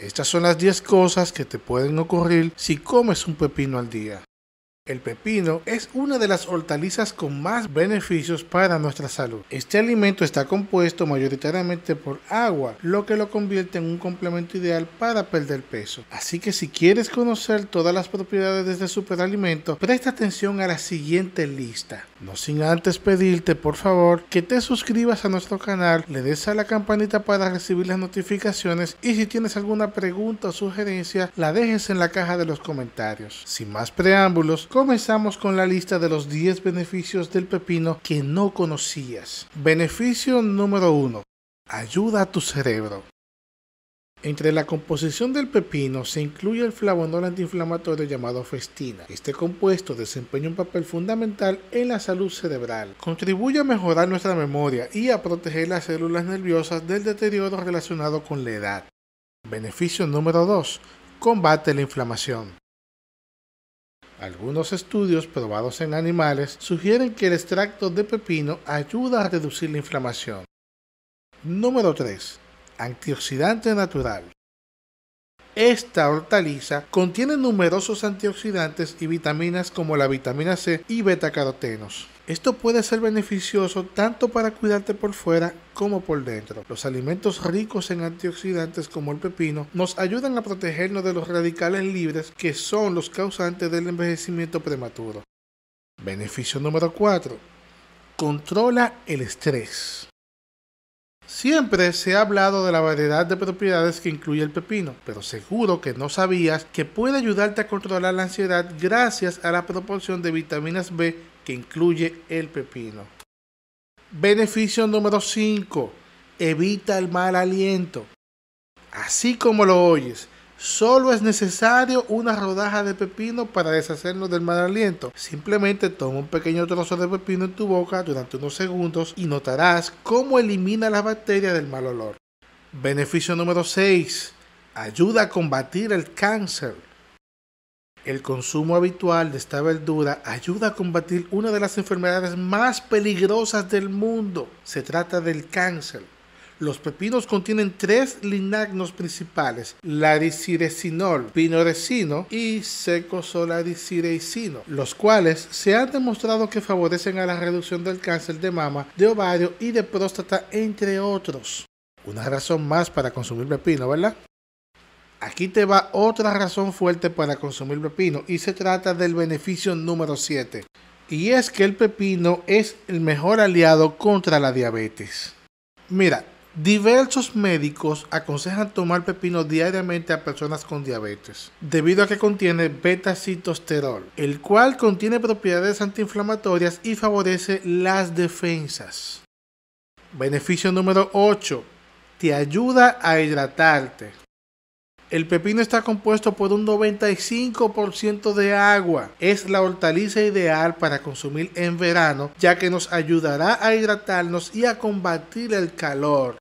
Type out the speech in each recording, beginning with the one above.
Estas son las 10 cosas que te pueden ocurrir si comes un pepino al día. El pepino es una de las hortalizas con más beneficios para nuestra salud. Este alimento está compuesto mayoritariamente por agua, lo que lo convierte en un complemento ideal para perder peso. Así que si quieres conocer todas las propiedades de este superalimento, presta atención a la siguiente lista. No sin antes pedirte por favor que te suscribas a nuestro canal, le des a la campanita para recibir las notificaciones y si tienes alguna pregunta o sugerencia la dejes en la caja de los comentarios. Sin más preámbulos, Comenzamos con la lista de los 10 beneficios del pepino que no conocías. Beneficio número 1. Ayuda a tu cerebro. Entre la composición del pepino se incluye el flavonol antiinflamatorio llamado festina. Este compuesto desempeña un papel fundamental en la salud cerebral. Contribuye a mejorar nuestra memoria y a proteger las células nerviosas del deterioro relacionado con la edad. Beneficio número 2. Combate la inflamación. Algunos estudios probados en animales sugieren que el extracto de pepino ayuda a reducir la inflamación. Número 3. Antioxidante natural. Esta hortaliza contiene numerosos antioxidantes y vitaminas como la vitamina C y betacarotenos. Esto puede ser beneficioso tanto para cuidarte por fuera como por dentro. Los alimentos ricos en antioxidantes como el pepino nos ayudan a protegernos de los radicales libres que son los causantes del envejecimiento prematuro. Beneficio número 4. Controla el estrés. Siempre se ha hablado de la variedad de propiedades que incluye el pepino, pero seguro que no sabías que puede ayudarte a controlar la ansiedad gracias a la proporción de vitaminas B que incluye el pepino. Beneficio número 5. Evita el mal aliento. Así como lo oyes, solo es necesario una rodaja de pepino para deshacernos del mal aliento. Simplemente toma un pequeño trozo de pepino en tu boca durante unos segundos y notarás cómo elimina las bacterias del mal olor. Beneficio número 6. Ayuda a combatir el cáncer. El consumo habitual de esta verdura ayuda a combatir una de las enfermedades más peligrosas del mundo. Se trata del cáncer. Los pepinos contienen tres linagnos principales, lariciresinol, pinoresino y secosolaricireisino, los cuales se han demostrado que favorecen a la reducción del cáncer de mama, de ovario y de próstata, entre otros. Una razón más para consumir pepino, ¿verdad? Aquí te va otra razón fuerte para consumir pepino y se trata del beneficio número 7. Y es que el pepino es el mejor aliado contra la diabetes. Mira, diversos médicos aconsejan tomar pepino diariamente a personas con diabetes, debido a que contiene beta-citosterol, el cual contiene propiedades antiinflamatorias y favorece las defensas. Beneficio número 8. Te ayuda a hidratarte. El pepino está compuesto por un 95% de agua. Es la hortaliza ideal para consumir en verano, ya que nos ayudará a hidratarnos y a combatir el calor.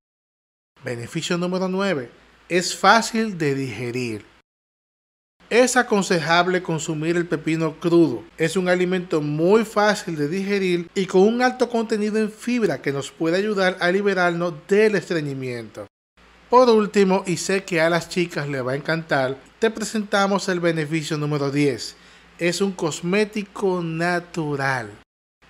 Beneficio número 9. Es fácil de digerir. Es aconsejable consumir el pepino crudo. Es un alimento muy fácil de digerir y con un alto contenido en fibra que nos puede ayudar a liberarnos del estreñimiento. Por último, y sé que a las chicas les va a encantar, te presentamos el beneficio número 10. Es un cosmético natural.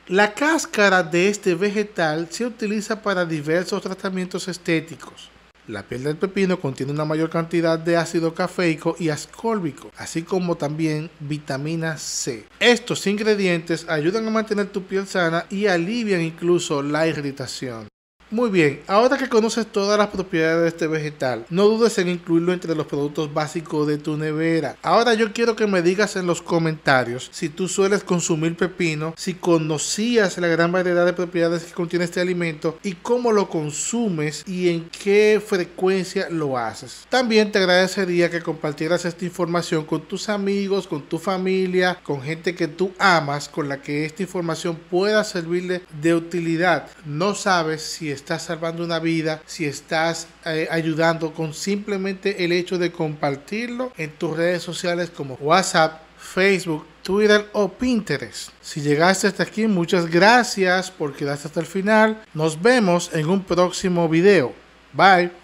La cáscara de este vegetal se utiliza para diversos tratamientos estéticos. La piel del pepino contiene una mayor cantidad de ácido cafeico y ascórbico, así como también vitamina C. Estos ingredientes ayudan a mantener tu piel sana y alivian incluso la irritación. Muy bien, ahora que conoces todas las propiedades de este vegetal, no dudes en incluirlo entre los productos básicos de tu nevera. Ahora yo quiero que me digas en los comentarios si tú sueles consumir pepino, si conocías la gran variedad de propiedades que contiene este alimento y cómo lo consumes y en qué frecuencia lo haces. También te agradecería que compartieras esta información con tus amigos, con tu familia, con gente que tú amas, con la que esta información pueda servirle de utilidad. No sabes si estás salvando una vida, si estás eh, ayudando con simplemente el hecho de compartirlo en tus redes sociales como WhatsApp, Facebook, Twitter o Pinterest. Si llegaste hasta aquí, muchas gracias por quedarte hasta el final. Nos vemos en un próximo video. Bye.